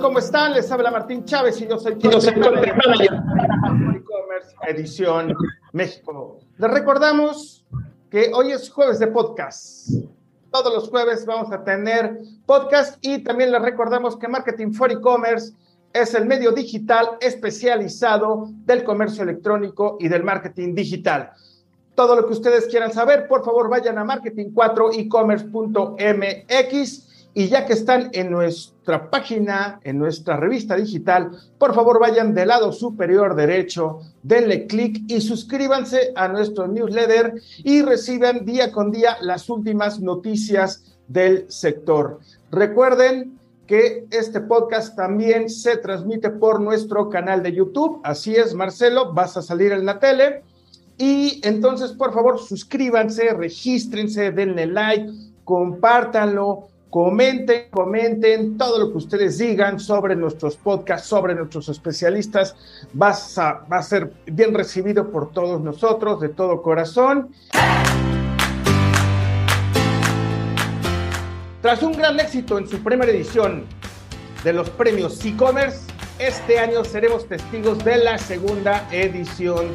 ¿cómo están? Les habla Martín Chávez y yo soy soy e-commerce edición México. Les recordamos que hoy es jueves de podcast. Todos los jueves vamos a tener podcast y también les recordamos que Marketing for E-commerce es el medio digital especializado del comercio electrónico y del marketing digital. Todo lo que ustedes quieran saber, por favor vayan a marketing4ecommerce.mx y ya que están en nuestra página, en nuestra revista digital, por favor vayan del lado superior derecho, denle clic y suscríbanse a nuestro newsletter y reciban día con día las últimas noticias del sector. Recuerden que este podcast también se transmite por nuestro canal de YouTube. Así es, Marcelo, vas a salir en la tele. Y entonces, por favor, suscríbanse, regístrense, denle like, compártanlo, Comenten, comenten todo lo que ustedes digan sobre nuestros podcasts, sobre nuestros especialistas. va a ser bien recibido por todos nosotros, de todo corazón. Tras un gran éxito en su primera edición de los premios e-commerce, este año seremos testigos de la segunda edición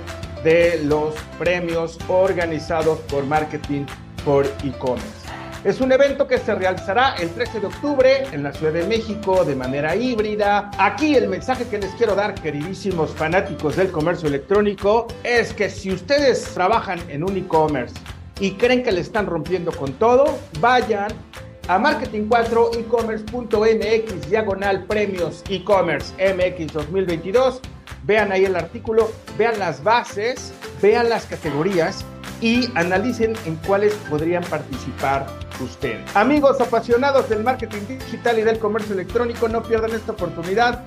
de los premios organizados por Marketing por e-commerce. Es un evento que se realizará el 13 de octubre en la Ciudad de México de manera híbrida. Aquí el mensaje que les quiero dar, queridísimos fanáticos del comercio electrónico, es que si ustedes trabajan en un e-commerce y creen que le están rompiendo con todo, vayan a marketing4ecommerce.mx diagonal premios e-commerce MX 2022. Vean ahí el artículo, vean las bases, vean las categorías y analicen en cuáles podrían participar ustedes. Amigos apasionados del marketing digital y del comercio electrónico, no pierdan esta oportunidad.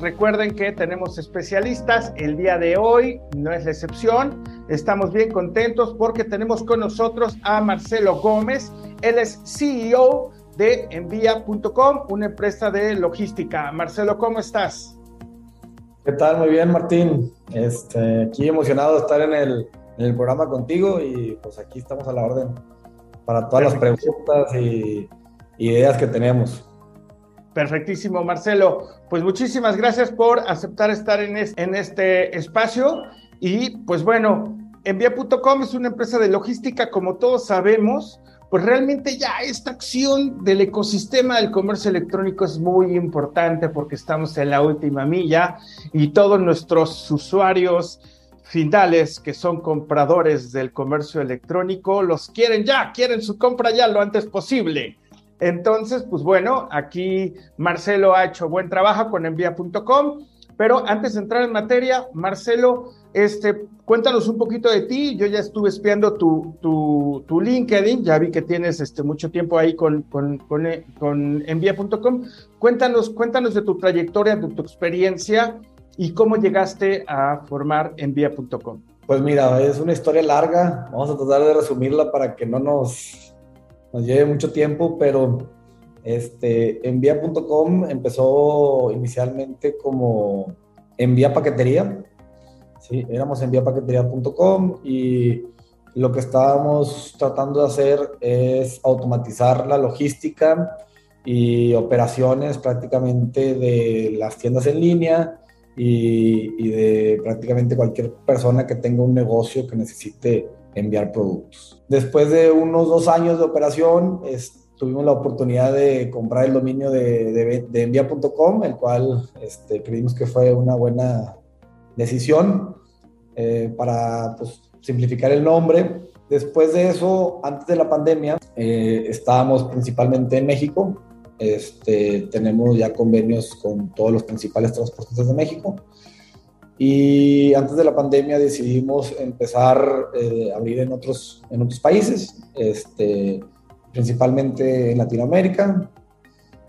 Recuerden que tenemos especialistas el día de hoy, no es la excepción. Estamos bien contentos porque tenemos con nosotros a Marcelo Gómez. Él es CEO de envía.com, una empresa de logística. Marcelo, ¿cómo estás? ¿Qué tal? Muy bien, Martín. Este, aquí emocionado de estar en el, en el programa contigo y pues aquí estamos a la orden para todas las preguntas y ideas que tenemos. Perfectísimo, Marcelo. Pues muchísimas gracias por aceptar estar en, en este espacio. Y pues bueno, envía.com es una empresa de logística, como todos sabemos, pues realmente ya esta acción del ecosistema del comercio electrónico es muy importante porque estamos en la última milla y todos nuestros usuarios finales que son compradores del comercio electrónico los quieren ya, quieren su compra ya lo antes posible. Entonces, pues bueno, aquí Marcelo ha hecho buen trabajo con envía.com, pero antes de entrar en materia, Marcelo, este, cuéntanos un poquito de ti. Yo ya estuve espiando tu, tu, tu LinkedIn, ya vi que tienes este, mucho tiempo ahí con, con, con, eh, envía.com. Cuéntanos, cuéntanos de tu trayectoria, de tu experiencia y cómo llegaste a formar envía.com. Pues mira, es una historia larga. Vamos a tratar de resumirla para que no nos, nos lleve mucho tiempo, pero este, envía.com empezó inicialmente como envía paquetería ¿sí? Éramos enviapaquetería.com y lo que estábamos tratando de hacer es automatizar la logística y operaciones prácticamente de las tiendas en línea y, de prácticamente cualquier persona que tenga un negocio que necesite enviar productos. Después de unos dos años de operación, tuvimos la oportunidad de comprar el dominio de, de, envía.com, el cual este, creímos que fue una buena decisión eh, para pues, simplificar el nombre. Después de eso, antes de la pandemia, eh, estábamos principalmente en México. Este, tenemos ya convenios con todos los principales transportistas de México. Y antes de la pandemia decidimos empezar eh, a abrir en otros, en otros países, este, principalmente en Latinoamérica,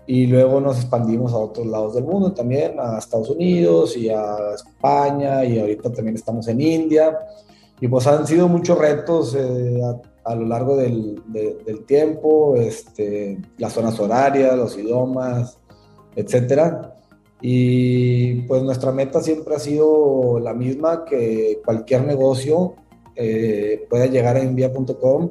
y luego nos expandimos a otros lados del mundo también, a Estados Unidos y a España y ahorita también estamos en India. Y pues han sido muchos retos eh, a, lo largo del, del, tiempo, este, las zonas horarias, los idiomas, etcétera. Y pues nuestra meta siempre ha sido la misma, que cualquier negocio eh, pueda llegar a envía.com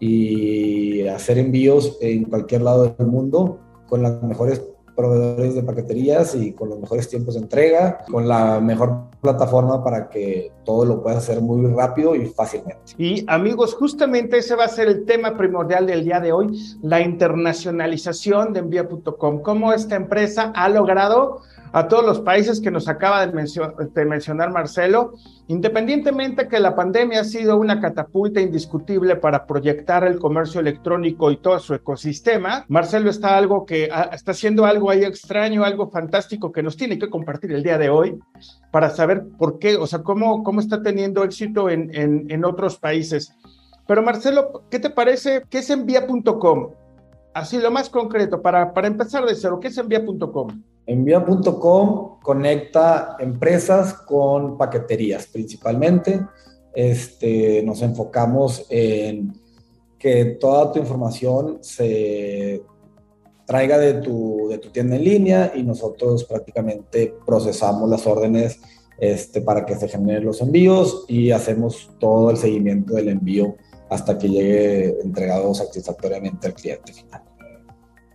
y hacer envíos en cualquier lado del mundo con las mejores proveedores de paqueterías y con los mejores tiempos de entrega, con la mejor plataforma para que todo lo pueda hacer muy rápido y fácilmente. Y amigos, justamente ese va a ser el tema primordial del día de hoy, la internacionalización de envía.com, cómo esta empresa ha logrado a todos los países que nos acaba de, mencionar Marcelo, independientemente que la pandemia ha sido una catapulta indiscutible para proyectar el comercio electrónico y todo su ecosistema, Marcelo está algo que está haciendo algo ahí extraño, algo fantástico que nos tiene que compartir el día de hoy para saber por qué, o sea, cómo, cómo está teniendo éxito en, en, en otros países. Pero Marcelo, ¿qué te parece? ¿Qué es envía.com? Así lo más concreto, para, para empezar de cero, ¿qué es envía.com? Envía.com conecta empresas con paqueterías principalmente. Este, nos enfocamos en que toda tu información se traiga de tu, de tu tienda en línea y nosotros prácticamente procesamos las órdenes este, para que se generen los envíos y hacemos todo el seguimiento del envío hasta que llegue entregado satisfactoriamente al cliente final.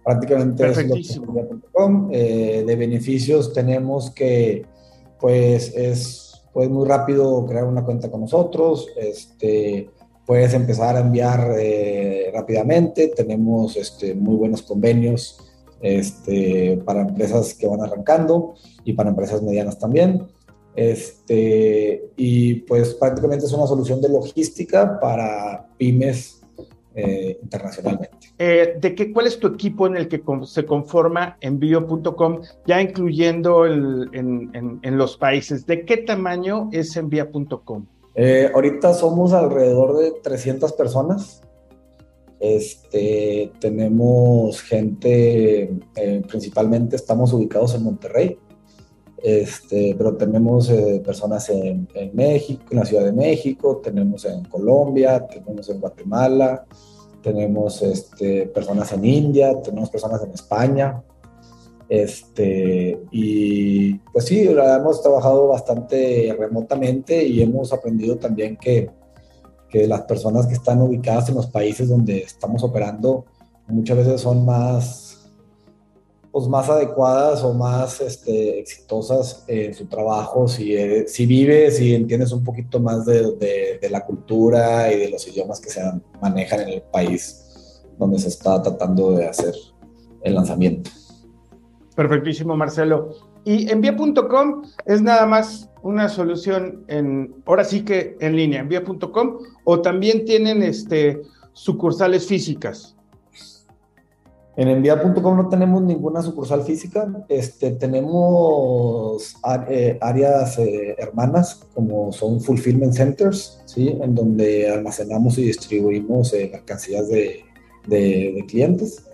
Prácticamente es lo eh, de beneficios tenemos que, pues, es pues, muy rápido crear una cuenta con nosotros. Este, puedes empezar a enviar eh, rápidamente. Tenemos este, muy buenos convenios este, para empresas que van arrancando y para empresas medianas también. Este, y pues prácticamente es una solución de logística para pymes eh, internacionalmente. Eh, ¿De qué, cuál es tu equipo en el que se conforma envío.com, ya incluyendo en, los países? ¿De qué tamaño es envía.com? Eh, ahorita somos alrededor de 300 personas. Este, tenemos gente, principalmente estamos ubicados en Monterrey, este, pero tenemos personas en, en, México, en la Ciudad de México, tenemos en Colombia, tenemos en Guatemala, tenemos este, personas en India, tenemos personas en España. Este, y pues sí, hemos trabajado bastante remotamente y hemos aprendido también que, que las personas que están ubicadas en los países donde estamos operando muchas veces son más pues, más adecuadas o más este, exitosas en su trabajo si, si vives y entiendes un poquito más de, de, la cultura y de los idiomas que se manejan en el país donde se está tratando de hacer el lanzamiento. Perfectísimo, Marcelo. Y envía.com es nada más una solución en, ahora sí que en línea, envía.com, o también tienen este, sucursales físicas. En envía.com no tenemos ninguna sucursal física, este, tenemos eh, áreas eh, hermanas como son fulfillment centers, ¿sí? en donde almacenamos y distribuimos eh, mercancías de, de, clientes.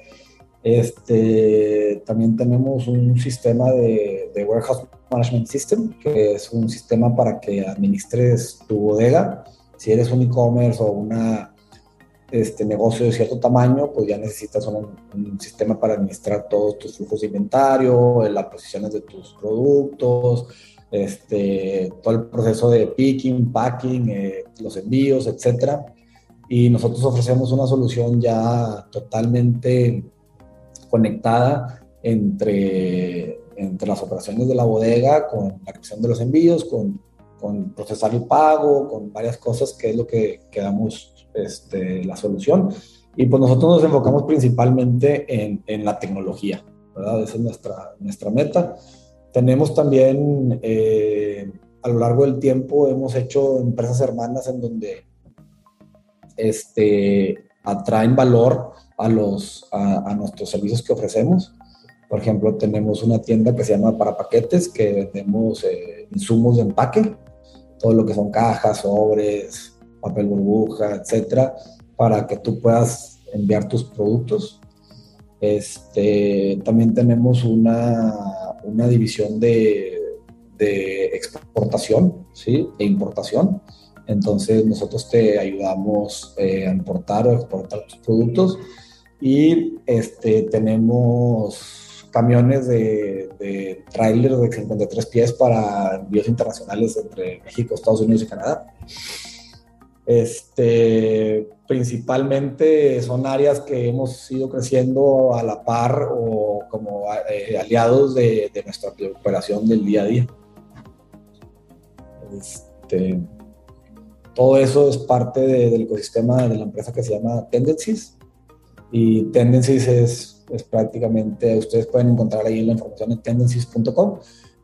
Este, también tenemos un sistema de, de, Warehouse Management System, que es un sistema para que administres tu bodega. Si eres un e-commerce o una este negocio de cierto tamaño, pues ya necesitas un, sistema para administrar todos tus flujos de inventario, las posiciones de tus productos, este, todo el proceso de picking, packing, eh, los envíos, etcétera. Y nosotros ofrecemos una solución ya totalmente conectada entre, entre las operaciones de la bodega, con la creación de los envíos, con, con procesar el pago, con varias cosas que es lo que quedamos este, la solución. Y pues nosotros nos enfocamos principalmente en, la tecnología, ¿verdad? Esa es nuestra, nuestra meta. Tenemos también, eh, a lo largo del tiempo, hemos hecho empresas hermanas en donde este, atraen valor a, los, a nuestros servicios que ofrecemos. Por ejemplo, tenemos una tienda que se llama Para Paquetes, que vendemos eh, insumos de empaque, todo lo que son cajas, sobres, papel burbuja, etcétera, para que tú puedas enviar tus productos. Este, también tenemos una, una división de, de, exportación ¿sí? e importación. Entonces nosotros te ayudamos eh, a importar o exportar tus productos y este, tenemos camiones de, de tráiler de 53 pies para envíos internacionales entre México, Estados Unidos y Canadá. Este, principalmente son áreas que hemos ido creciendo a la par o como eh, aliados de, de, nuestra operación del día a día. Este, todo eso es parte de, del ecosistema de la empresa que se llama Tendencies. Y Tendencies es, es prácticamente, ustedes pueden encontrar ahí la información en tendencies.com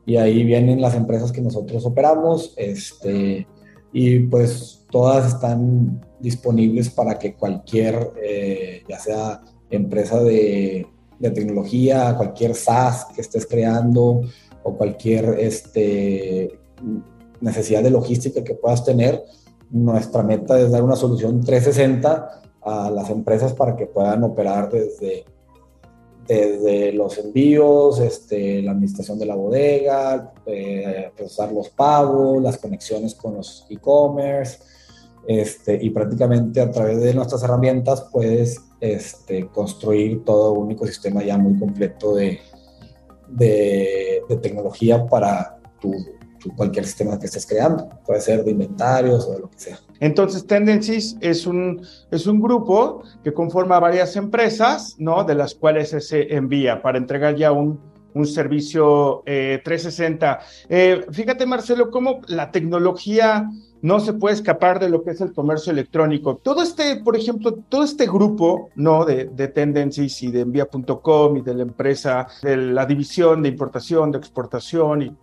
y ahí vienen las empresas que nosotros operamos. Este, y pues todas están disponibles para que cualquier, eh, ya sea empresa de, de, tecnología, cualquier SaaS que estés creando o cualquier este, necesidad de logística que puedas tener, nuestra meta es dar una solución 360 a las empresas para que puedan operar desde, desde los envíos, este, la administración de la bodega, eh, procesar los pagos, las conexiones con los e-commerce, este, y prácticamente a través de nuestras herramientas puedes este, construir todo un ecosistema ya muy completo de, tecnología para tu, cualquier sistema que estés creando, puede ser de inventarios o de lo que sea. Entonces, Tendencies es un, es un grupo que conforma varias empresas, ¿no? De las cuales se envía para entregar ya un, un servicio eh, 360. Eh, fíjate, Marcelo, cómo la tecnología no se puede escapar de lo que es el comercio electrónico. Todo este, por ejemplo, todo este grupo, ¿no? De, de Tendencies y de envía.com y de la empresa, de la división de importación, de exportación y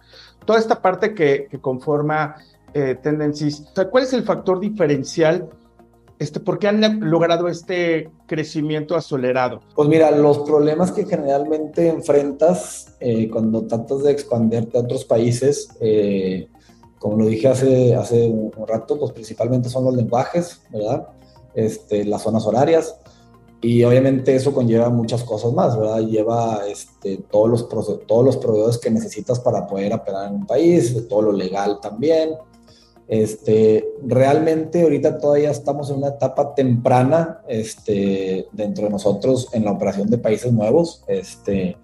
toda esta parte que, que conforma eh, Tendencies. O sea, ¿cuál es el factor diferencial? Este, ¿Por qué han logrado este crecimiento acelerado? Pues mira, los problemas que generalmente enfrentas eh, cuando tratas de expandirte a otros países, eh, como lo dije hace, hace un rato, pues principalmente son los lenguajes, ¿verdad? Este, las zonas horarias. Y obviamente eso conlleva muchas cosas más, ¿verdad? Lleva este, todos, los, todos los proveedores que necesitas para poder operar en un país, todo lo legal también. Este, realmente ahorita todavía estamos en una etapa temprana este, dentro de nosotros en la operación de países nuevos. Este,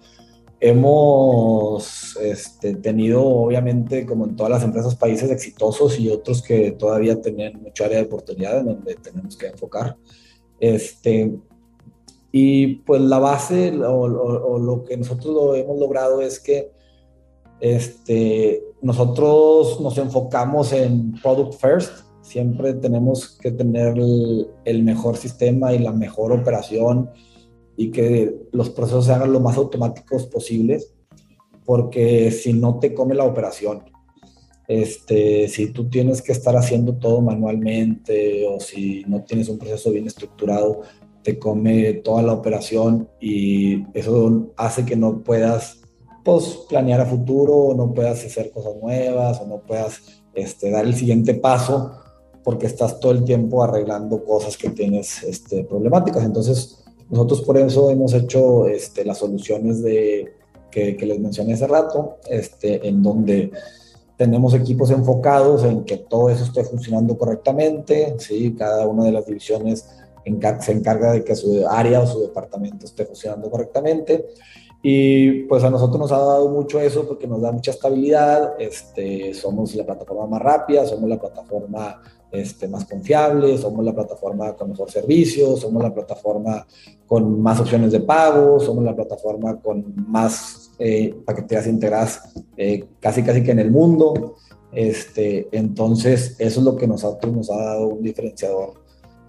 hemos este, tenido, obviamente, como en todas las empresas, países exitosos y otros que todavía tienen mucha área de oportunidad en donde tenemos que enfocar. Este, y pues la base o, o, o lo que nosotros lo hemos logrado es que este, nosotros nos enfocamos en product first, siempre tenemos que tener el, el, mejor sistema y la mejor operación y que los procesos se hagan lo más automáticos posibles, porque si no te come la operación. Este, si tú tienes que estar haciendo todo manualmente o si no tienes un proceso bien estructurado, te come toda la operación y eso hace que no puedas pues, planear a futuro, o no puedas hacer cosas nuevas o no puedas este, dar el siguiente paso porque estás todo el tiempo arreglando cosas que tienes este, problemáticas. Entonces, nosotros por eso hemos hecho este, las soluciones de, que, que les mencioné hace rato, este, en donde tenemos equipos enfocados en que todo eso esté funcionando correctamente, ¿sí? cada una de las divisiones se encarga de que su área o su departamento esté funcionando correctamente. Y pues a nosotros nos ha dado mucho eso porque nos da mucha estabilidad, este, somos la plataforma más rápida, somos la plataforma este, más confiable, somos la plataforma con mejor servicio, somos la plataforma con más opciones de pago, somos la plataforma con más eh, paqueteras integradas eh, casi casi que en el mundo. Este, entonces, eso es lo que nosotros nos ha dado un diferenciador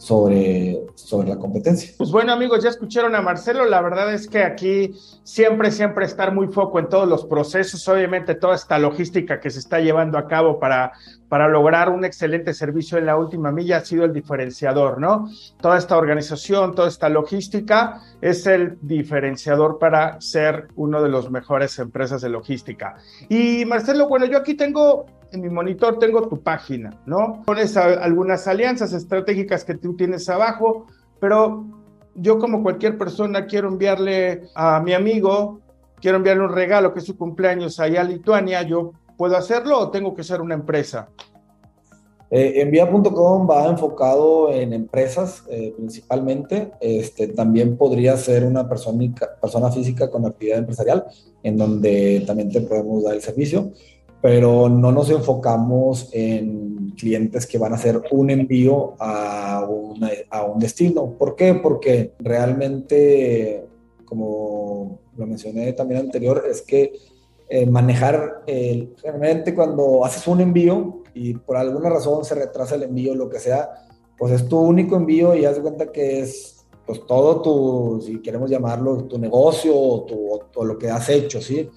sobre, sobre la competencia. Pues bueno amigos, ya escucharon a Marcelo, la verdad es que aquí siempre, siempre estar muy foco en todos los procesos, obviamente toda esta logística que se está llevando a cabo para, para lograr un excelente servicio en la última milla ha sido el diferenciador, ¿no? Toda esta organización, toda esta logística es el diferenciador para ser uno de los mejores empresas de logística. Y Marcelo, bueno, yo aquí tengo en mi monitor tengo tu página, ¿no? Pones algunas alianzas estratégicas que tú tienes abajo, pero yo como cualquier persona quiero enviarle a mi amigo, quiero enviarle un regalo que es su cumpleaños allá a Lituania, yo puedo hacerlo o tengo que ser una empresa? Eh, Envía.com va enfocado en empresas eh, principalmente. Este, también podría ser una persona, persona física con actividad empresarial, en donde también te podemos dar el servicio, pero no nos enfocamos en clientes que van a hacer un envío a, a un destino. ¿Por qué? Porque realmente, como lo mencioné también anterior, es que eh, manejar, el, generalmente cuando haces un envío, y por alguna razón se retrasa el envío, lo que sea, pues es tu único envío y haz de cuenta que es pues todo tu, si queremos llamarlo, tu negocio o, tu, lo que has hecho, ¿sí?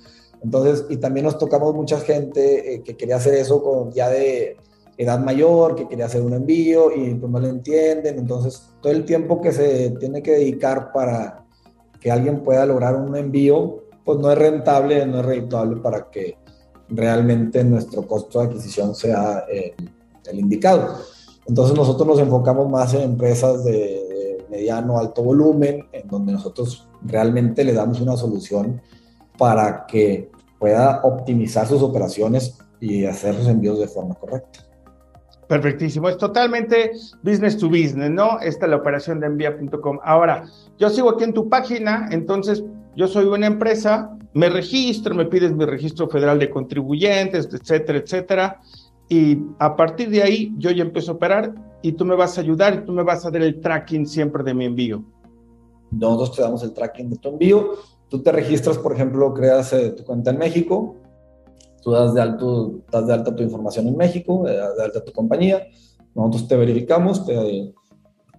Entonces, y también nos tocamos mucha gente eh, que quería hacer eso con ya de edad mayor, que quería hacer un envío y pues no le entienden, entonces todo el tiempo que se tiene que dedicar para que alguien pueda lograr un envío, pues no es rentable, no es rentable para que realmente nuestro costo de adquisición sea eh, el indicado. Entonces nosotros nos enfocamos más en empresas de, mediano alto volumen, en donde nosotros realmente le damos una solución para que pueda optimizar sus operaciones y hacer sus envíos de forma correcta. Perfectísimo, es totalmente business to business, ¿no? Esta es la operación de envía.com. Ahora, yo sigo aquí en tu página, entonces yo soy una empresa, me registro, me pides mi registro federal de contribuyentes, etcétera, etcétera. Y a partir de ahí yo ya empiezo a operar y tú me vas a ayudar y tú me vas a dar el tracking siempre de mi envío. Nosotros te damos el tracking de tu envío. Tú te registras, por ejemplo, creas eh, tu cuenta en México, tú das de, alto, das de alta tu información en México, eh, das de alta tu compañía, nosotros te verificamos, te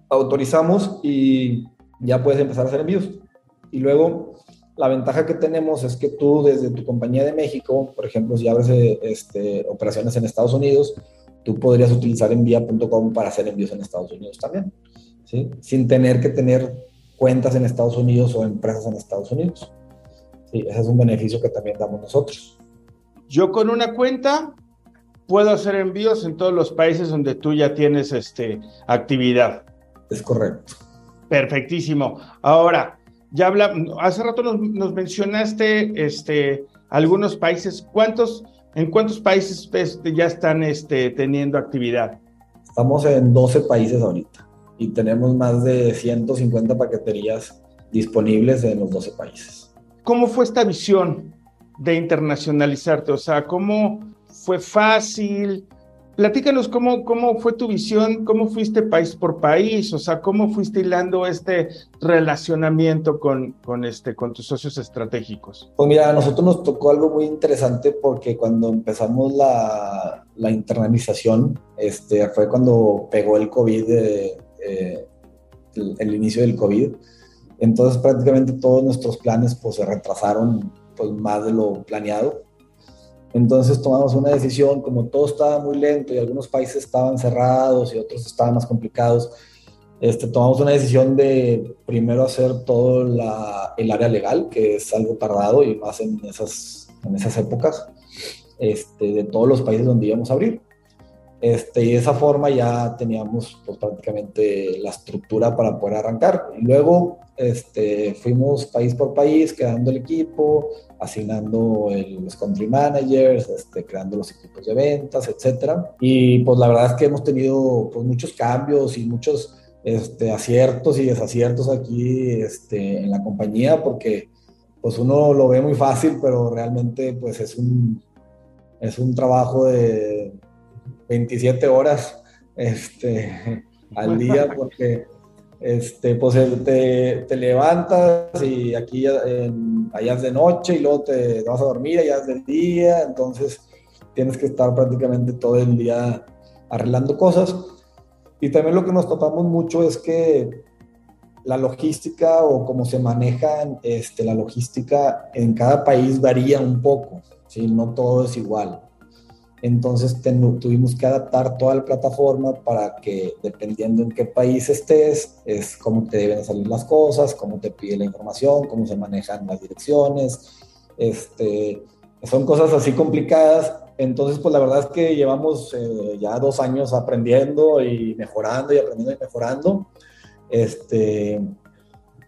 autorizamos y ya puedes empezar a hacer envíos. Y luego la ventaja que tenemos es que tú desde tu compañía de México, por ejemplo, si abres eh, este, operaciones en Estados Unidos, tú podrías utilizar envía.com para hacer envíos en Estados Unidos también, ¿sí? Sin tener que tener cuentas en Estados Unidos o empresas en Estados Unidos. Sí, ese es un beneficio que también damos nosotros. Yo con una cuenta puedo hacer envíos en todos los países donde tú ya tienes este, actividad. Es correcto. Perfectísimo. Ahora, ya habla, hace rato nos, mencionaste este, algunos países. ¿Cuántos, ¿En cuántos países este, ya están este, teniendo actividad? Estamos en 12 países ahorita y tenemos más de 150 paqueterías disponibles en los 12 países. ¿Cómo fue esta visión de internacionalizarte? O sea, ¿cómo fue fácil? Platícanos cómo, cómo fue tu visión, cómo fuiste país por país, o sea, cómo fuiste hilando este relacionamiento con, con, este, con tus socios estratégicos. Pues mira, a nosotros nos tocó algo muy interesante porque cuando empezamos la, la internalización, este, fue cuando pegó el COVID, eh, eh, el, el, inicio del COVID. Entonces prácticamente todos nuestros planes pues, se retrasaron pues, más de lo planeado entonces tomamos una decisión, como todo estaba muy lento y algunos países estaban cerrados y otros estaban más complicados, este, tomamos una decisión de primero hacer todo la, el área legal, que es algo tardado y más en esas, en esas épocas, este, de todos los países donde íbamos a abrir. Este, y de esa forma ya teníamos pues, prácticamente la estructura para poder arrancar. Y luego este, fuimos país por país, creando el equipo, asignando los country managers, este, creando los equipos de ventas, etc. Y pues la verdad es que hemos tenido pues, muchos cambios y muchos este, aciertos y desaciertos aquí este, en la compañía, porque pues uno lo ve muy fácil, pero realmente pues es un, es un trabajo de 27 horas este, al día porque este, pues te, te levantas y aquí allá es de noche y luego te, vas a dormir, allá es de día, entonces tienes que estar prácticamente todo el día arreglando cosas. Y también lo que nos topamos mucho es que la logística o cómo se maneja este, la logística en cada país varía un poco, ¿sí? no todo es igual. Entonces tuvimos que adaptar toda la plataforma para que dependiendo en qué país estés, es cómo te deben salir las cosas, cómo te pide la información, cómo se manejan las direcciones. Este, son cosas así complicadas. Entonces, pues la verdad es que llevamos eh, ya dos años aprendiendo y mejorando y aprendiendo y mejorando. Este,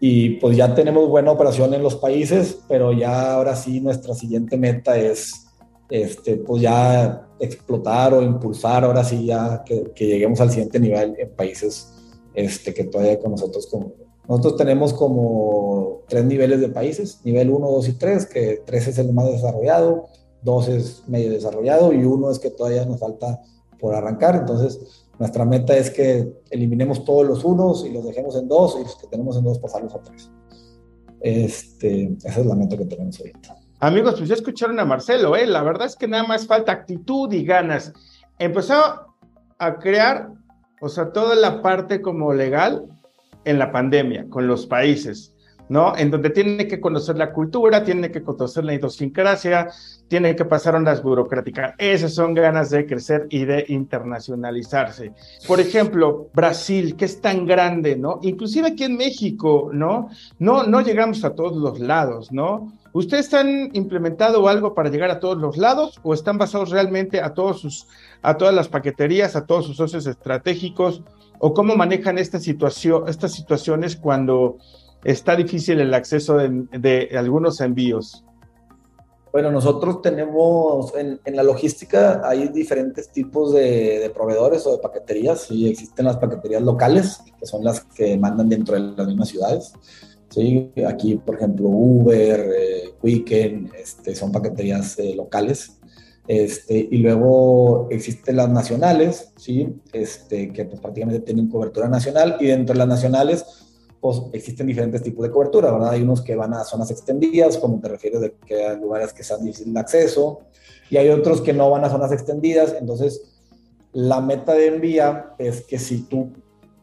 y pues ya tenemos buena operación en los países, pero ya ahora sí nuestra siguiente meta es este, pues ya explotar o impulsar ahora sí ya que, lleguemos al siguiente nivel en países este, que todavía con nosotros como, nosotros tenemos como tres niveles de países, nivel 1, 2 y 3, que 3 es el más desarrollado, 2 es medio desarrollado y 1 es que todavía nos falta por arrancar. Entonces, nuestra meta es que eliminemos todos los unos y los dejemos en 2 y los que tenemos en 2 pasarlos a 3. Este, esa es la meta que tenemos ahorita. Amigos, pues ya escucharon a Marcelo, ¿eh? la verdad es que nada más falta actitud y ganas. Empezó a crear, o sea, toda la parte como legal en la pandemia con los países, ¿no? En donde tiene que conocer la cultura, tiene que conocer la idiosincrasia, tiene que pasar ondas burocráticas. Esas son ganas de crecer y de internacionalizarse. Por ejemplo, Brasil, que es tan grande, ¿no? Inclusive aquí en México, ¿no? No, no llegamos a todos los lados, ¿no? ¿Ustedes han implementado algo para llegar a todos los lados o están basados realmente a, todos sus, a todas las paqueterías, a todos sus socios estratégicos? ¿O cómo manejan esta situación, estas situaciones cuando está difícil el acceso de, algunos envíos? Bueno, nosotros tenemos en, la logística hay diferentes tipos de, proveedores o de paqueterías. Sí, existen las paqueterías locales, que son las que mandan dentro de las mismas ciudades. Sí, aquí, por ejemplo, Uber, eh, Weekend, este, son paqueterías eh, locales. Este, y luego existen las nacionales, ¿sí? este, que pues, prácticamente tienen cobertura nacional, y dentro de las nacionales pues, existen diferentes tipos de cobertura, ¿verdad? Hay unos que van a zonas extendidas, como te refieres de que hay lugares que sean difíciles de acceso, y hay otros que no van a zonas extendidas, entonces la meta de envía es que si tú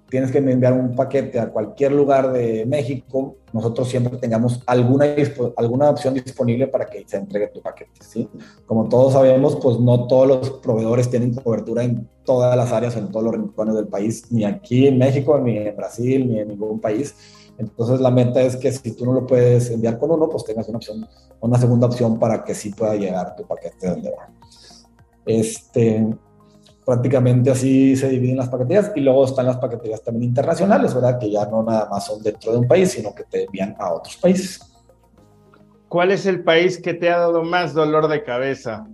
tienes que enviar un paquete a cualquier lugar de México, nosotros siempre tengamos alguna, alguna opción disponible para que se entregue tu paquete. ¿sí? Como todos sabemos, pues no todos los proveedores tienen cobertura en todas las áreas, en todos los rincones del país, ni aquí en México, ni en Brasil, ni en ningún país. Entonces la meta es que si tú no lo puedes enviar con uno, pues tengas una opción, una segunda opción para que sí pueda llegar tu paquete donde va. Este, prácticamente así se dividen las paqueterías y luego están las paqueterías también internacionales, ¿verdad? Que ya no nada más son dentro de un país, sino que te envían a otros países. ¿Cuál es el país que te ha dado más dolor de cabeza?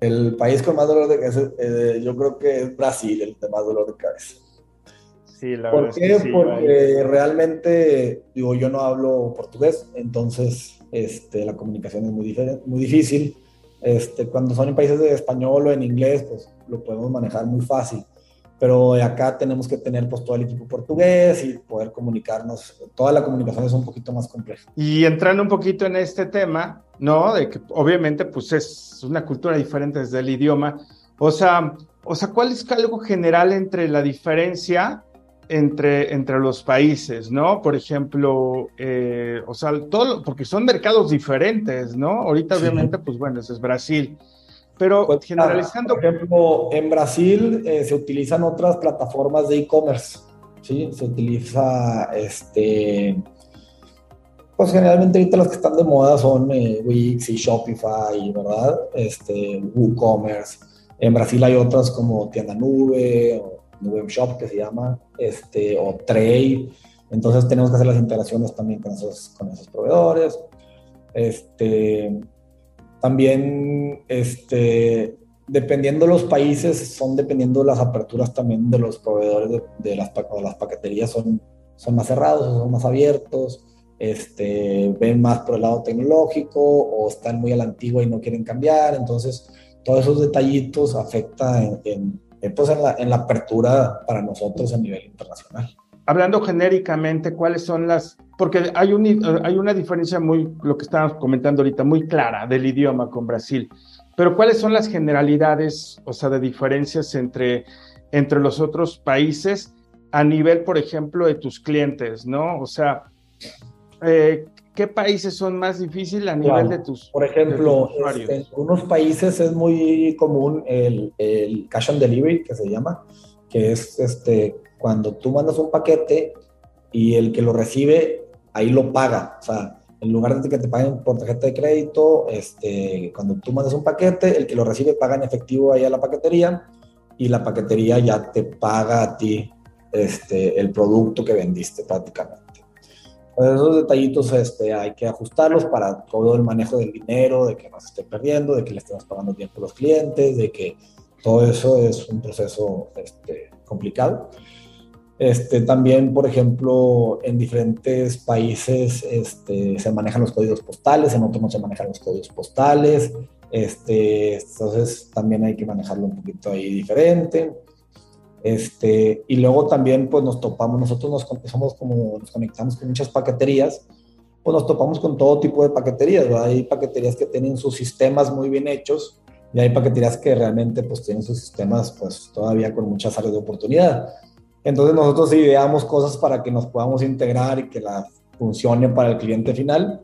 El país con más dolor de cabeza, eh, yo creo que es Brasil, el de más dolor de cabeza. Sí, la ¿Por qué? Porque realmente, digo, yo no hablo portugués, entonces este, la comunicación es muy, muy difícil. Este, cuando son en países de español o en inglés, pues lo podemos manejar muy fácil. Pero acá tenemos que tener pues todo el equipo portugués y poder comunicarnos. Toda la comunicación es un poquito más compleja. Y entrando un poquito en este tema, ¿no? De que obviamente pues es una cultura diferente desde el idioma. O sea, o sea, ¿cuál es algo general entre la diferencia entre, entre los países, ¿no? Por ejemplo, eh, o sea, todo, porque son mercados diferentes, ¿no? Ahorita obviamente, pues bueno, ese es Brasil. Pero pues, generalizando... Por ejemplo, en Brasil eh, se utilizan otras plataformas de e-commerce, ¿sí? Se utiliza, este... Pues generalmente ahorita las que están de moda son eh, Wix y Shopify, ¿verdad? Este, WooCommerce. En Brasil hay otras como Tienda Nube o Web Shop que se llama, este, o Trade. Entonces tenemos que hacer las integraciones también con esos, con esos proveedores. Este, también, este, dependiendo de los países, son dependiendo de las aperturas también de los proveedores de, las, las paqueterías, son, son más cerrados o son más abiertos. Este, ven más por el lado tecnológico o están muy a la antigua y no quieren cambiar. Entonces, todos esos detallitos afectan pues en la, en la apertura para nosotros a nivel internacional. Hablando genéricamente, ¿cuáles son las porque hay, un, hay una diferencia muy, lo que estábamos comentando ahorita, muy clara del idioma con Brasil. Pero ¿cuáles son las generalidades, o sea, de diferencias entre, entre los otros países a nivel, por ejemplo, de tus clientes, ¿no? O sea, eh, ¿qué países son más difíciles a nivel de tus Por ejemplo, este, en unos países es muy común el, el, cash on delivery, que se llama, que es este, cuando tú mandas un paquete y el que lo recibe, ahí lo paga. O sea, en lugar de que te paguen por tarjeta de crédito, este, cuando tú mandas un paquete, el que lo recibe paga en efectivo ahí a la paquetería y la paquetería ya te paga a ti este, el producto que vendiste prácticamente. Pues esos detallitos este, hay que ajustarlos para todo el manejo del dinero, de que no se esté perdiendo, de que le estemos pagando tiempo a los clientes, de que todo eso es un proceso este, complicado. Este, también, por ejemplo, en diferentes países este, se manejan los códigos postales, en otros no se manejan los códigos postales. Este, entonces también hay que manejarlo un poquito ahí diferente. Este, y luego también pues nos topamos, nosotros nos, somos como, nos conectamos con muchas paqueterías, pues nos topamos con todo tipo de paqueterías, Hay paqueterías que tienen sus sistemas muy bien hechos y hay paqueterías que realmente pues tienen sus sistemas pues todavía con muchas áreas de oportunidad. Entonces nosotros ideamos cosas para que nos podamos integrar y que la funcione para el cliente final.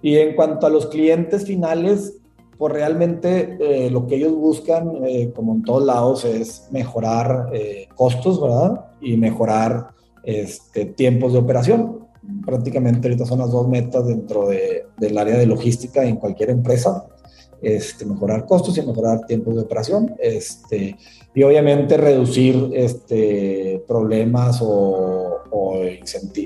Y en cuanto a los clientes finales, pues realmente eh, lo que ellos buscan, eh, como en todos lados, es mejorar eh, costos, ¿verdad? Y mejorar este, tiempos de operación. Prácticamente ahorita son las dos metas dentro de, del área de logística en cualquier empresa. Este, mejorar costos y mejorar tiempos de operación. Este, y obviamente reducir este, problemas o, o,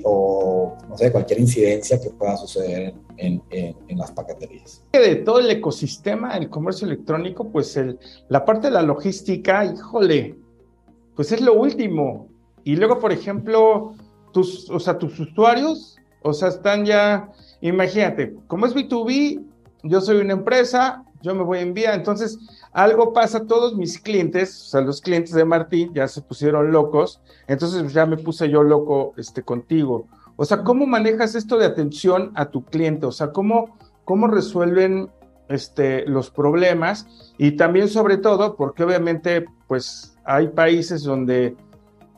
o, no sé, cualquier incidencia que pueda suceder en, en, las paqueterías. De todo el ecosistema del comercio electrónico, pues el, la parte de la logística, híjole, pues es lo último. Y luego, por ejemplo, tus, o sea, tus usuarios, o sea, están ya, imagínate, como es B2B, yo soy una empresa, yo me voy a enviar, entonces algo pasa, todos mis clientes, o sea, los clientes de Martín ya se pusieron locos, entonces ya me puse yo loco este, contigo. O sea, ¿cómo manejas esto de atención a tu cliente? O sea, ¿cómo, cómo resuelven este, los problemas? Y también sobre todo, porque obviamente, pues hay países donde,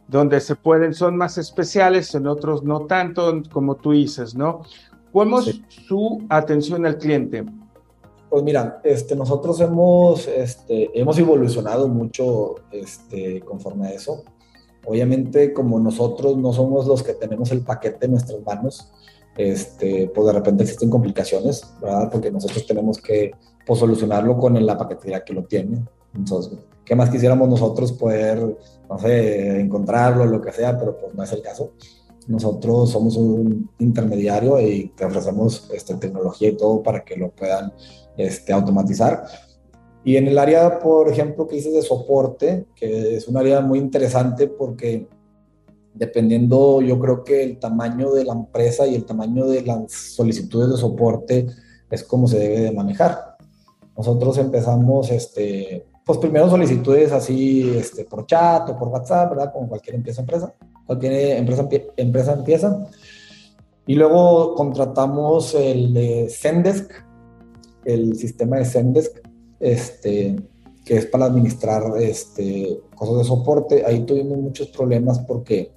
donde se pueden, son más especiales, en otros no tanto, como tú dices, ¿no? ¿Cómo es su atención al cliente? Pues mira, este, nosotros hemos, este, hemos evolucionado mucho este, conforme a eso. Obviamente, como nosotros no somos los que tenemos el paquete en nuestras manos, este, pues de repente existen complicaciones, ¿verdad? Porque nosotros tenemos que pues, solucionarlo con la paquetería que lo tiene. Entonces, ¿qué más quisiéramos nosotros poder, no sé, encontrarlo, lo que sea, pero pues no es el caso. Nosotros somos un intermediario y te ofrecemos este, tecnología y todo para que lo puedan este, automatizar. Y en el área, por ejemplo, que dices de soporte, que es un área muy interesante porque dependiendo, yo creo que el tamaño de la empresa y el tamaño de las solicitudes de soporte es como se debe de manejar. Nosotros empezamos, este, pues primero solicitudes así este, por chat o por WhatsApp, ¿verdad? Como cualquier empresa, empresa. Cualquier empresa, empresa empieza. Y luego contratamos el de Zendesk, el sistema de Zendesk, este, que es para administrar este, cosas de soporte. Ahí tuvimos muchos problemas porque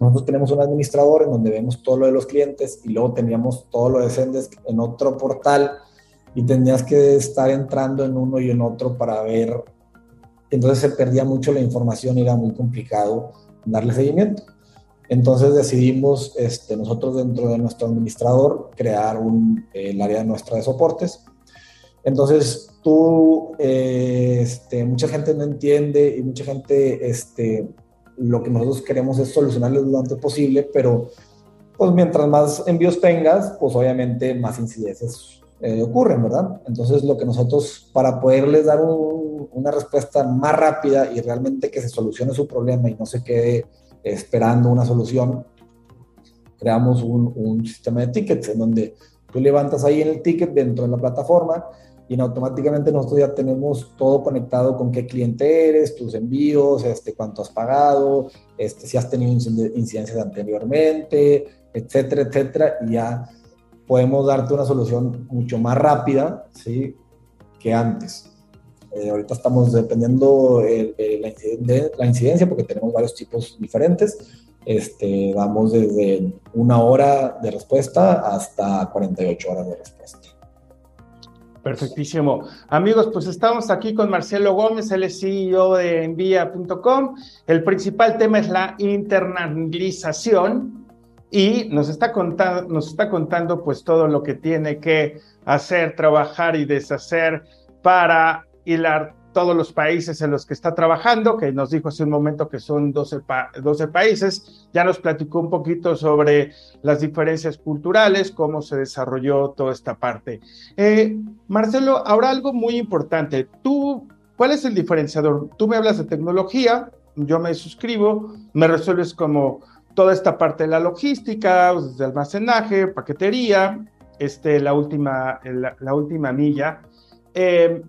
nosotros tenemos un administrador en donde vemos todo lo de los clientes y luego teníamos todo lo de Zendesk en otro portal y tenías que estar entrando en uno y en otro para ver. Entonces se perdía mucho la información y era muy complicado darle seguimiento. Entonces decidimos este, nosotros dentro de nuestro administrador crear un, el área nuestra de soportes. Entonces tú, eh, este, mucha gente no entiende y mucha gente, este, lo que nosotros queremos es solucionarlo lo antes posible, pero pues mientras más envíos tengas, pues obviamente más incidencias eh, ocurren, ¿verdad? Entonces lo que nosotros, para poderles dar una respuesta más rápida y realmente que se solucione su problema y no se quede esperando una solución, creamos un, un, sistema de tickets en donde tú levantas ahí en el ticket dentro de la plataforma y automáticamente nosotros ya tenemos todo conectado con qué cliente eres, tus envíos, este, cuánto has pagado, este, si has tenido incidencias anteriormente, etcétera, etcétera, y ya podemos darte una solución mucho más rápida, ¿sí? Que antes. Eh, ahorita estamos dependiendo de la, incidencia, porque tenemos varios tipos diferentes. Este, vamos desde una hora de respuesta hasta 48 horas de respuesta. Perfectísimo. Amigos, pues estamos aquí con Marcelo Gómez, el CEO de envía.com. El principal tema es la internalización y nos está contando, nos está contando pues todo lo que tiene que hacer, trabajar y deshacer para hilar todos los países en los que está trabajando, que nos dijo hace un momento que son 12, 12 países, ya nos platicó un poquito sobre las diferencias culturales, cómo se desarrolló toda esta parte. Eh, Marcelo, ahora algo muy importante, tú, ¿cuál es el diferenciador? Tú me hablas de tecnología, yo me suscribo, me resuelves como toda esta parte de la logística, de almacenaje, paquetería, este, la, última, la, última milla. Eh,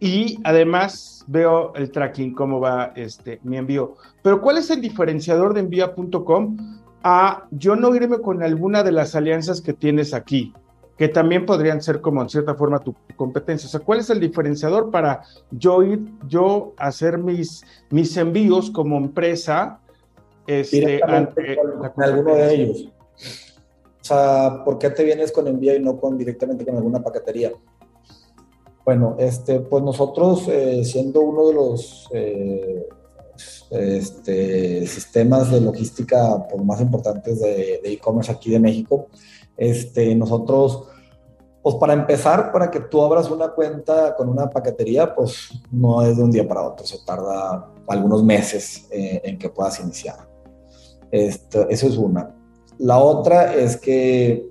y además veo el tracking, cómo va este, mi envío. Pero ¿cuál es el diferenciador de envía.com a yo no irme con alguna de las alianzas que tienes aquí? que también podrían ser como en cierta forma tu competencia. O sea, ¿cuál es el diferenciador para yo ir, yo hacer mis, mis envíos como empresa este, ante con, alguno de ellos? O sea, ¿por qué te vienes con envío y no con directamente con alguna paquetería? Bueno, este, pues nosotros, eh, siendo uno de los eh, este, sistemas de logística pues, más importantes de e-commerce aquí de México, este, nosotros, pues para empezar, para que tú abras una cuenta con una paquetería, pues no es de un día para otro, se tarda algunos meses eh, en que puedas iniciar. Esto, eso es una. La otra es que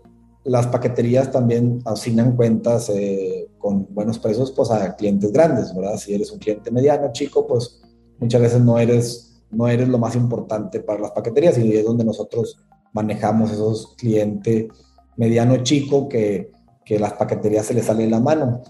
las paqueterías también asignan cuentas eh, con buenos precios pues a clientes grandes, ¿verdad? Si eres un cliente mediano, chico, pues muchas veces no eres, no eres lo más importante para las paqueterías y es donde nosotros manejamos esos clientes mediano chico que, que las paqueterías se les sale de la mano.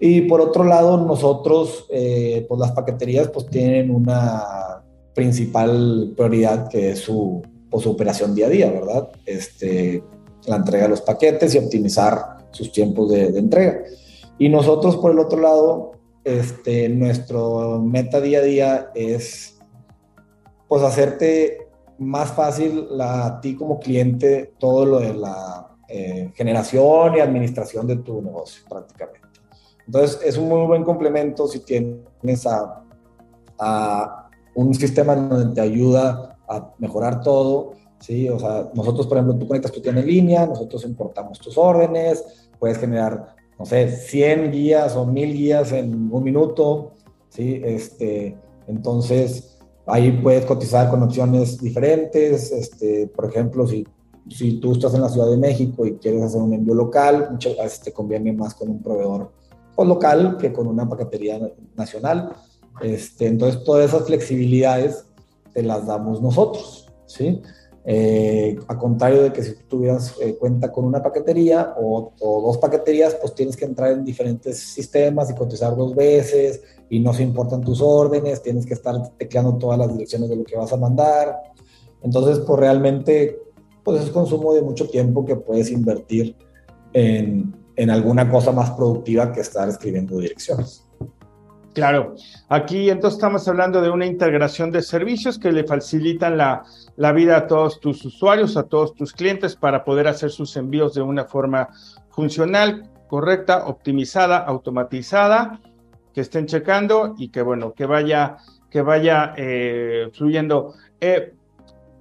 Y por otro lado, nosotros, eh, pues las paqueterías pues tienen una principal prioridad que es su, pues, su operación día a día, ¿verdad? Este, la entrega de los paquetes y optimizar sus tiempos de, entrega. Y nosotros, por el otro lado, este, nuestro meta día a día es pues hacerte más fácil a ti como cliente todo lo de la eh, generación y administración de tu negocio prácticamente. Entonces es un muy buen complemento si tienes a, a un sistema donde te ayuda a mejorar todo. ¿Sí? O sea, nosotros, por ejemplo, tú conectas tu tienda en línea, nosotros importamos tus órdenes, puedes generar, no sé, 100 guías o 1000 guías en un minuto. ¿sí? Este, entonces, Ahí puedes cotizar con opciones diferentes. Este, por ejemplo, si, si tú estás en la Ciudad de México y quieres hacer un envío local, muchas veces te conviene más con un proveedor pues, local que con una paquetería nacional. Este, entonces, todas esas flexibilidades te las damos nosotros, ¿sí? Eh, a contrario de que si tuvieras eh, cuenta con una paquetería o, dos paqueterías, pues tienes que entrar en diferentes sistemas y cotizar dos veces y no se importan tus órdenes, tienes que estar tecleando todas las direcciones de lo que vas a mandar. Entonces, pues realmente, pues es consumo de mucho tiempo que puedes invertir en alguna cosa más productiva que estar escribiendo direcciones. Claro, aquí entonces estamos hablando de una integración de servicios que le facilitan la, la, vida a todos tus usuarios, a todos tus clientes para poder hacer sus envíos de una forma funcional, correcta, optimizada, automatizada, que estén checando y que bueno, que vaya, que vaya eh, fluyendo. Eh,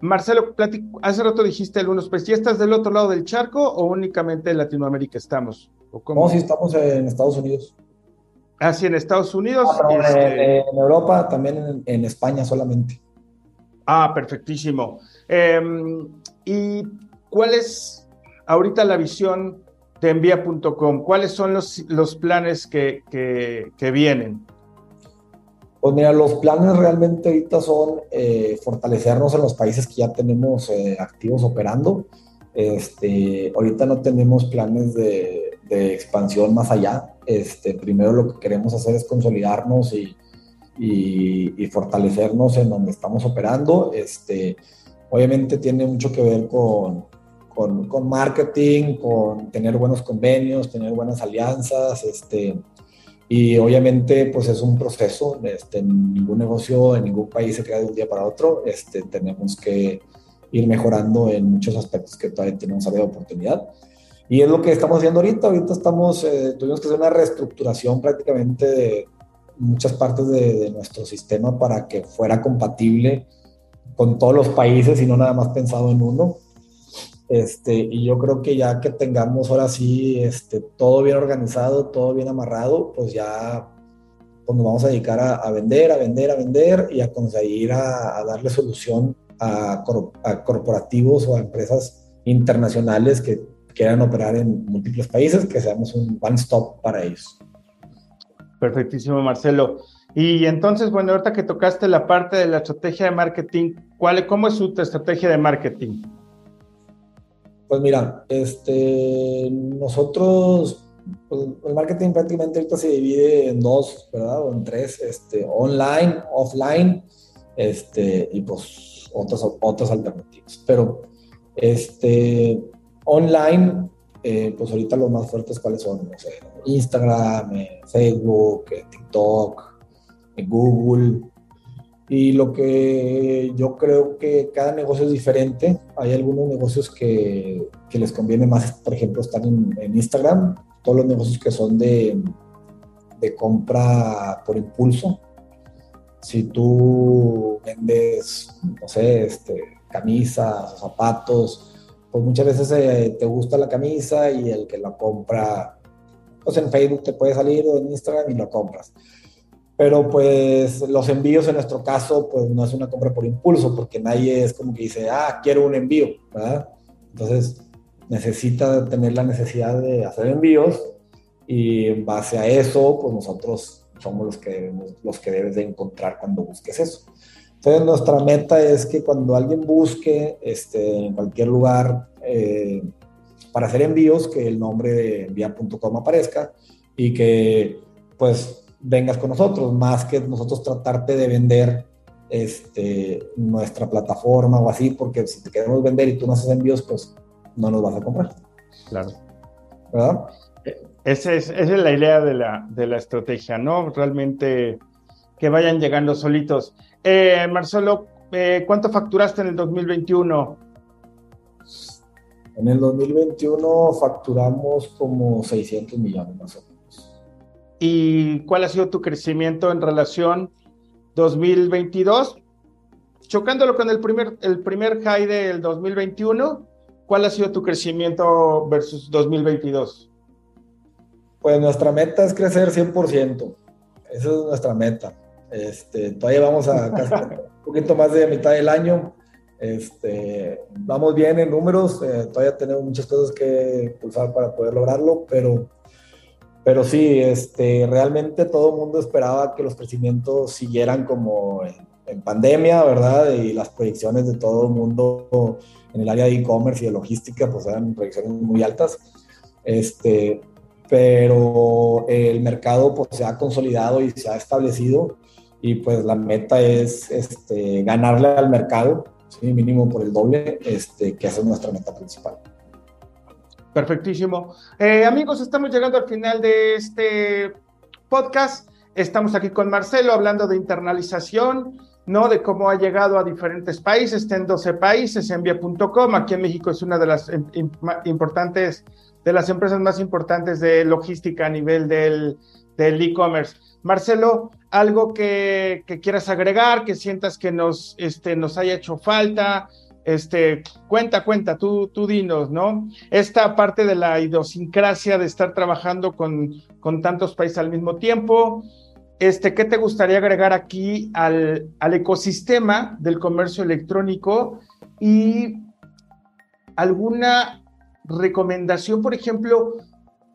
Marcelo, hace rato dijiste algunos, pues ¿ya estás del otro lado del charco o únicamente en Latinoamérica estamos? No, sí, estamos en Estados Unidos. Ah, sí, en Estados Unidos. Ah, este, en, Europa, también en, España solamente. Ah, perfectísimo. Em, ¿Y cuál es ahorita la visión de envía.com? ¿Cuáles son los, los planes que, que, vienen? Pues mira, los planes realmente ahorita son eh, fortalecernos en los países que ya tenemos eh, activos operando. Este, ahorita no tenemos planes de, de expansión más allá. Este, primero lo que queremos hacer es consolidarnos y, y, fortalecernos en donde estamos operando. Este, obviamente tiene mucho que ver con, con, con, marketing, con tener buenos convenios, tener buenas alianzas, este, y obviamente pues es un proceso, este, ningún negocio en ningún país se crea de un día para otro, este, tenemos que ir mejorando en muchos aspectos que todavía tenemos área de oportunidad. Y es lo que estamos haciendo ahorita. Ahorita estamos, eh, tuvimos que hacer una reestructuración prácticamente de muchas partes de, nuestro sistema para que fuera compatible con todos los países y no nada más pensado en uno. Este, y yo creo que ya que tengamos ahora sí este, todo bien organizado, todo bien amarrado, pues ya pues nos vamos a dedicar a, vender, a vender, a vender y a conseguir a, darle solución a, corporativos o a empresas internacionales que quieran operar en múltiples países, que seamos un one-stop para ellos. Perfectísimo, Marcelo. Y entonces, bueno, ahorita que tocaste la parte de la estrategia de marketing, ¿cuál, ¿cómo es su estrategia de marketing? Pues mira, este, nosotros, pues, el marketing prácticamente ahorita se divide en dos, ¿verdad? O en tres, este, online, offline, este, y pues otras, otras alternativas. Pero, este, online, eh, pues ahorita los más fuertes, ¿cuáles son? No sé, Instagram, eh, Facebook, eh, TikTok, Google, y lo que yo creo que cada negocio es diferente. Hay algunos negocios que, que les conviene más, por ejemplo, estar en, Instagram. Todos los negocios que son de, de compra por impulso. Si tú vendes, no sé, este, camisas o zapatos, pues muchas veces eh, te gusta la camisa y el que la compra, pues en Facebook te puede salir o en Instagram y lo compras pero pues los envíos en nuestro caso pues no es una compra por impulso porque nadie es como que dice, ah, quiero un envío, ¿verdad? Entonces necesita tener la necesidad de hacer envíos y en base a eso pues nosotros somos los que, debemos, los que debes de encontrar cuando busques eso. Entonces nuestra meta es que cuando alguien busque este, en cualquier lugar eh, para hacer envíos, que el nombre de envía.com aparezca y que pues vengas con nosotros, más que nosotros tratarte de vender este, nuestra plataforma o así, porque si te queremos vender y tú no haces envíos, pues no nos vas a comprar. Claro. ¿Verdad? Esa es, esa es la idea de la, de la, estrategia, ¿no? Realmente que vayan llegando solitos. Eh, Marcelo, eh, ¿cuánto facturaste en el 2021? En el 2021 facturamos como 600 millones más o menos. ¿Y cuál ha sido tu crecimiento en relación 2022? Chocándolo con el primer, el primer high del 2021, ¿cuál ha sido tu crecimiento versus 2022? Pues nuestra meta es crecer 100%. Esa es nuestra meta. Este, todavía vamos a un poquito más de mitad del año. Este, vamos bien en números, eh, todavía tenemos muchas cosas que pulsar para poder lograrlo, pero pero sí, este, realmente todo el mundo esperaba que los crecimientos siguieran como en, pandemia, ¿verdad? Y las proyecciones de todo el mundo en el área de e-commerce y de logística, pues eran proyecciones muy altas. Este, pero el mercado pues, se ha consolidado y se ha establecido y pues la meta es este, ganarle al mercado, mínimo por el doble, este, que es nuestra meta principal. Perfectísimo. Eh, amigos, estamos llegando al final de este podcast. Estamos aquí con Marcelo hablando de internalización, ¿no? De cómo ha llegado a diferentes países, está en 12 países, envía.com. Aquí en México es una de las importantes, de las empresas más importantes de logística a nivel del e-commerce. Marcelo, algo que, quieras agregar, que sientas que nos, este, nos haya hecho falta, este, cuenta, cuenta, tú, tú dinos, ¿no? Esta parte de la idiosincrasia de estar trabajando con, con tantos países al mismo tiempo, este, ¿qué te gustaría agregar aquí al, al ecosistema del comercio electrónico? Y alguna recomendación, por ejemplo,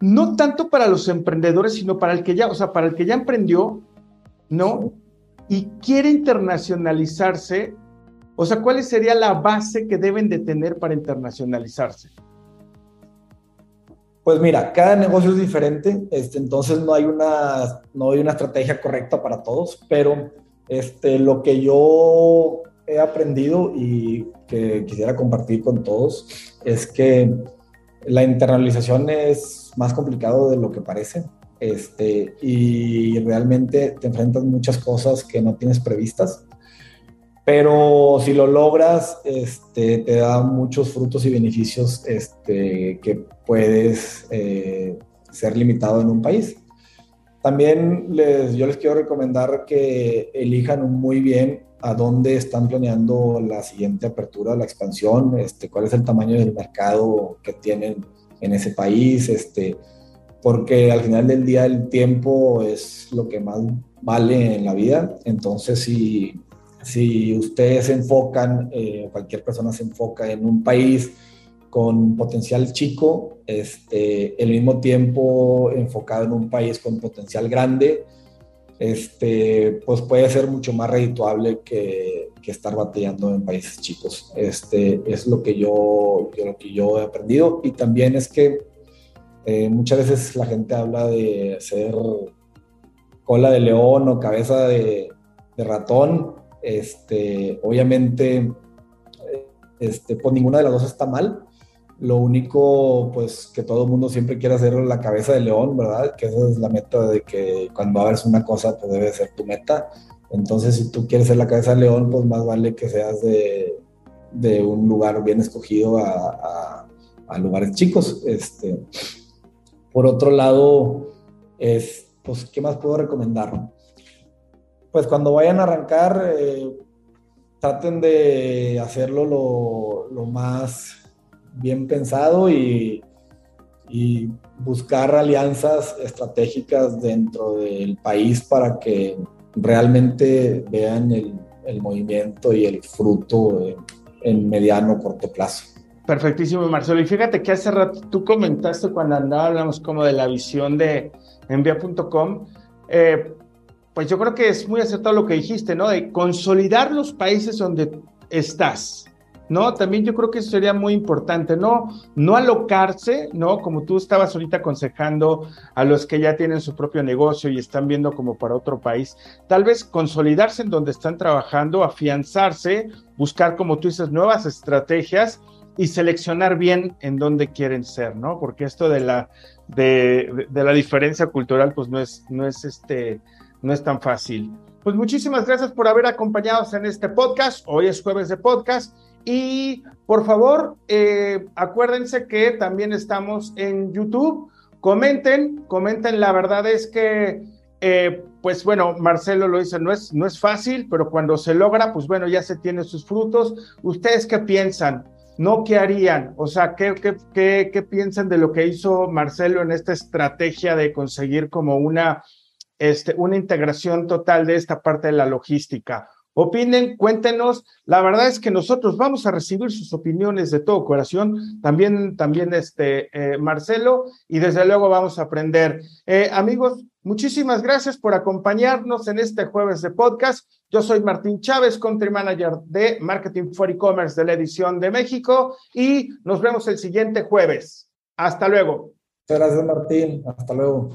no tanto para los emprendedores, sino para el que ya, o sea, para el que ya emprendió, ¿no? Y quiere internacionalizarse, o sea, ¿cuál sería la base que deben de tener para internacionalizarse? Pues mira, cada negocio es diferente, este, entonces no hay, una, no hay una estrategia correcta para todos, pero este, lo que yo he aprendido y que quisiera compartir con todos es que la internalización es más complicado de lo que parece este, y realmente te enfrentas muchas cosas que no tienes previstas pero si lo logras, este, te da muchos frutos y beneficios este, que puedes eh, ser limitado en un país. También les, yo les quiero recomendar que elijan muy bien a dónde están planeando la siguiente apertura, la expansión, este, cuál es el tamaño del mercado que tienen en ese país, este, porque al final del día el tiempo es lo que más vale en la vida. Entonces, si, si ustedes se enfocan, eh, cualquier persona se enfoca en un país con potencial chico, este, el mismo tiempo enfocado en un país con potencial grande, este, pues puede ser mucho más redituable que, que, estar batallando en países chicos. Este, es lo que, yo, lo que yo he aprendido. Y también es que eh, muchas veces la gente habla de ser cola de león o cabeza de, ratón. Este, obviamente, este, pues ninguna de las dos está mal. Lo único, pues, que todo el mundo siempre quiere hacer la cabeza de león, ¿verdad? Que esa es la meta de que cuando hagas una cosa, pues debe ser tu meta. Entonces, si tú quieres ser la cabeza de león, pues más vale que seas de, de un lugar bien escogido a, a, lugares chicos. Este, por otro lado, es, pues, ¿qué más puedo recomendar? Pues cuando vayan a arrancar, eh, traten de hacerlo lo, más bien pensado y, buscar alianzas estratégicas dentro del país para que realmente vean el, movimiento y el fruto en, en mediano o corto plazo. Perfectísimo, Marcelo. Y fíjate que hace rato tú comentaste cuando andábamos como de la visión de envía.com, eh, pues yo creo que es muy acertado lo que dijiste, ¿no? De consolidar los países donde estás. ¿no? También yo creo que eso sería muy importante, ¿no? No alocarse, ¿no? Como tú estabas ahorita aconsejando a los que ya tienen su propio negocio y están viendo como para otro país, tal vez consolidarse en donde están trabajando, afianzarse, buscar, como tú dices, nuevas estrategias y seleccionar bien en dónde quieren ser, ¿no? Porque esto de la, de, la diferencia cultural, pues no es, no es este, no es tan fácil. Pues muchísimas gracias por haber acompañado en este podcast. Hoy es jueves de podcast y por favor, eh, acuérdense que también estamos en YouTube. Comenten, comenten. La verdad es que, eh, pues bueno, Marcelo lo dice, no es, no es fácil, pero cuando se logra, pues bueno, ya se tiene sus frutos. ¿Ustedes qué piensan? ¿No qué harían? O sea, ¿qué, qué, qué, qué piensan de lo que hizo Marcelo en esta estrategia de conseguir como una, este, una integración total de esta parte de la logística? Opinen, cuéntenos. La verdad es que nosotros vamos a recibir sus opiniones de todo corazón. También, también este, eh, Marcelo, y desde luego vamos a aprender. Eh, amigos, muchísimas gracias por acompañarnos en este jueves de podcast. Yo soy Martín Chávez, Country Manager de Marketing for E-Commerce de la edición de México, y nos vemos el siguiente jueves. Hasta luego. Muchas gracias, Martín. Hasta luego.